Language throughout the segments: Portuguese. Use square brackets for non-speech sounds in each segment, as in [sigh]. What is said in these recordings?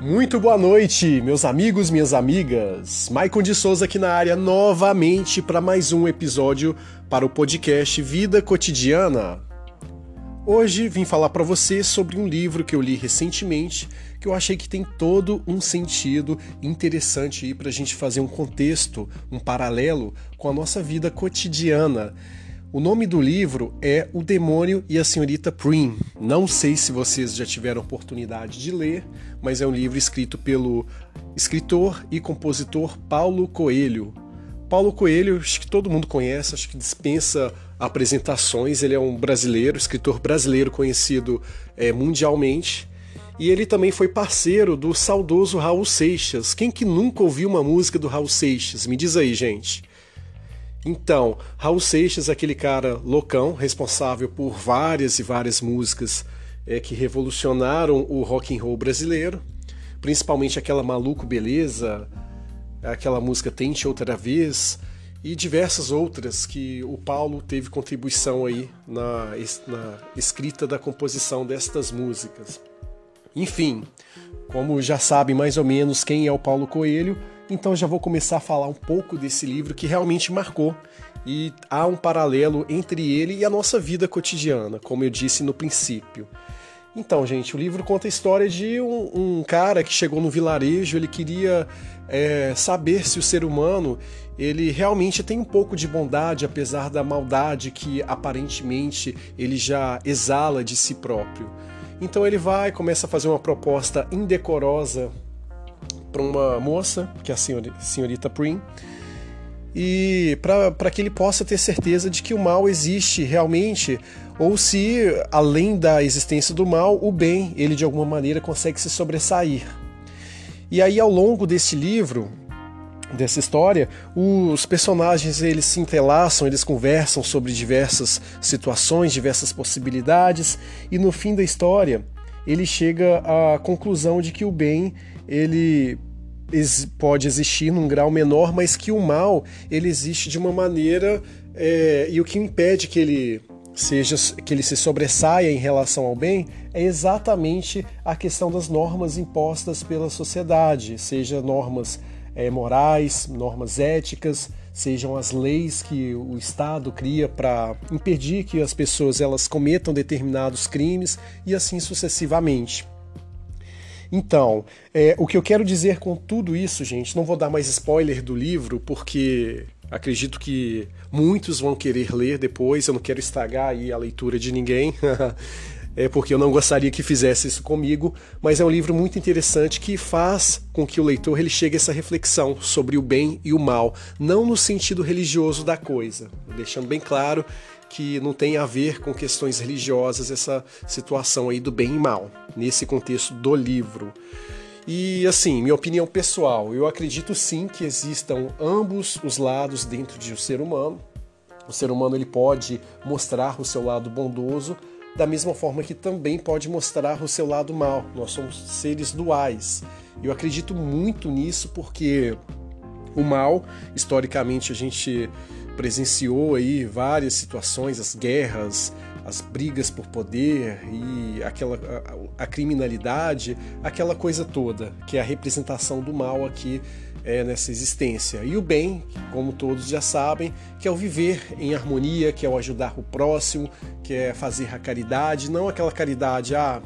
Muito boa noite, meus amigos, minhas amigas. Maicon de Souza aqui na área novamente para mais um episódio para o podcast Vida Cotidiana. Hoje vim falar para você sobre um livro que eu li recentemente, que eu achei que tem todo um sentido interessante para a gente fazer um contexto, um paralelo com a nossa vida cotidiana. O nome do livro é O Demônio e a Senhorita Prim. Não sei se vocês já tiveram oportunidade de ler, mas é um livro escrito pelo escritor e compositor Paulo Coelho. Paulo Coelho, acho que todo mundo conhece, acho que dispensa apresentações. Ele é um brasileiro, escritor brasileiro conhecido é, mundialmente. E ele também foi parceiro do saudoso Raul Seixas. Quem que nunca ouviu uma música do Raul Seixas? Me diz aí, gente. Então, Raul Seixas, aquele cara loucão, responsável por várias e várias músicas é, que revolucionaram o rock and roll brasileiro, principalmente aquela Maluco Beleza, aquela música Tente Outra Vez e diversas outras que o Paulo teve contribuição aí na, na escrita da composição destas músicas. Enfim, como já sabem mais ou menos quem é o Paulo Coelho, então já vou começar a falar um pouco desse livro que realmente marcou e há um paralelo entre ele e a nossa vida cotidiana, como eu disse no princípio. Então, gente, o livro conta a história de um, um cara que chegou no vilarejo, ele queria é, saber se o ser humano ele realmente tem um pouco de bondade, apesar da maldade que aparentemente ele já exala de si próprio. Então ele vai, começa a fazer uma proposta indecorosa para uma moça, que é a senhorita Prim, e para que ele possa ter certeza de que o mal existe realmente, ou se, além da existência do mal, o bem, ele de alguma maneira consegue se sobressair. E aí, ao longo desse livro, dessa história, os personagens eles se entrelaçam, eles conversam sobre diversas situações, diversas possibilidades, e no fim da história, ele chega à conclusão de que o bem ele pode existir num grau menor, mas que o mal ele existe de uma maneira é, e o que impede que ele seja que ele se sobressaia em relação ao bem é exatamente a questão das normas impostas pela sociedade, seja normas é, morais, normas éticas, sejam as leis que o Estado cria para impedir que as pessoas elas cometam determinados crimes e assim sucessivamente. Então, é, o que eu quero dizer com tudo isso, gente, não vou dar mais spoiler do livro, porque acredito que muitos vão querer ler depois, eu não quero estragar aí a leitura de ninguém. [laughs] é porque eu não gostaria que fizesse isso comigo, mas é um livro muito interessante que faz com que o leitor ele chegue a essa reflexão sobre o bem e o mal, não no sentido religioso da coisa, deixando bem claro que não tem a ver com questões religiosas essa situação aí do bem e mal, nesse contexto do livro. E assim, minha opinião pessoal, eu acredito sim que existam ambos os lados dentro de um ser humano. O ser humano ele pode mostrar o seu lado bondoso, da mesma forma que também pode mostrar o seu lado mal. Nós somos seres duais. Eu acredito muito nisso porque o mal, historicamente, a gente presenciou aí várias situações, as guerras, as brigas por poder e aquela a, a, criminalidade, aquela coisa toda que é a representação do mal aqui é, nessa existência. E o bem, como todos já sabem, que é o viver em harmonia, que é o ajudar o próximo, que é fazer a caridade, não aquela caridade, ah,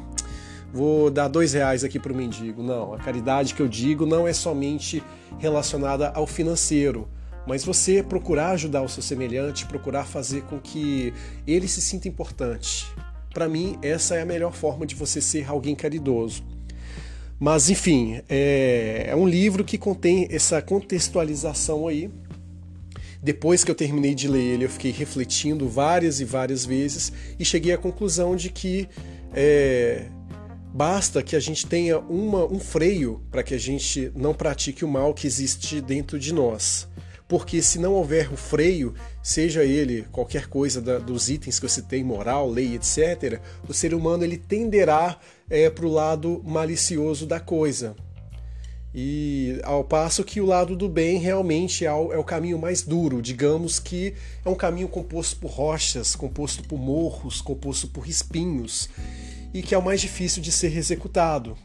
vou dar dois reais aqui para o mendigo. Não, a caridade que eu digo não é somente relacionada ao financeiro, mas você procurar ajudar o seu semelhante, procurar fazer com que ele se sinta importante. Para mim, essa é a melhor forma de você ser alguém caridoso. Mas, enfim, é, é um livro que contém essa contextualização aí. Depois que eu terminei de ler ele, eu fiquei refletindo várias e várias vezes e cheguei à conclusão de que é, basta que a gente tenha uma, um freio para que a gente não pratique o mal que existe dentro de nós porque se não houver o freio, seja ele qualquer coisa da, dos itens que você tem, moral, lei, etc., o ser humano ele tenderá é, para o lado malicioso da coisa. E ao passo que o lado do bem realmente é é o caminho mais duro, digamos que é um caminho composto por rochas, composto por morros, composto por espinhos, e que é o mais difícil de ser executado.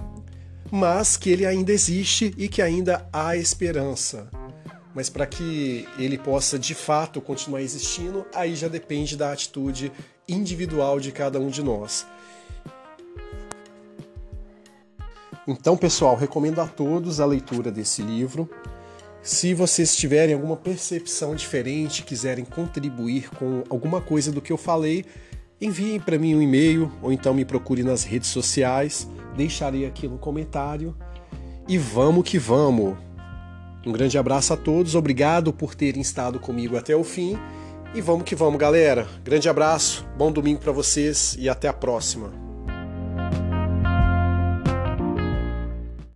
mas que ele ainda existe e que ainda há esperança. Mas para que ele possa de fato continuar existindo, aí já depende da atitude individual de cada um de nós. Então, pessoal, recomendo a todos a leitura desse livro. Se vocês tiverem alguma percepção diferente, quiserem contribuir com alguma coisa do que eu falei, enviem para mim um e-mail ou então me procure nas redes sociais, deixarei aqui no comentário. E vamos que vamos! Um grande abraço a todos, obrigado por terem estado comigo até o fim. E vamos que vamos, galera. Grande abraço, bom domingo para vocês e até a próxima.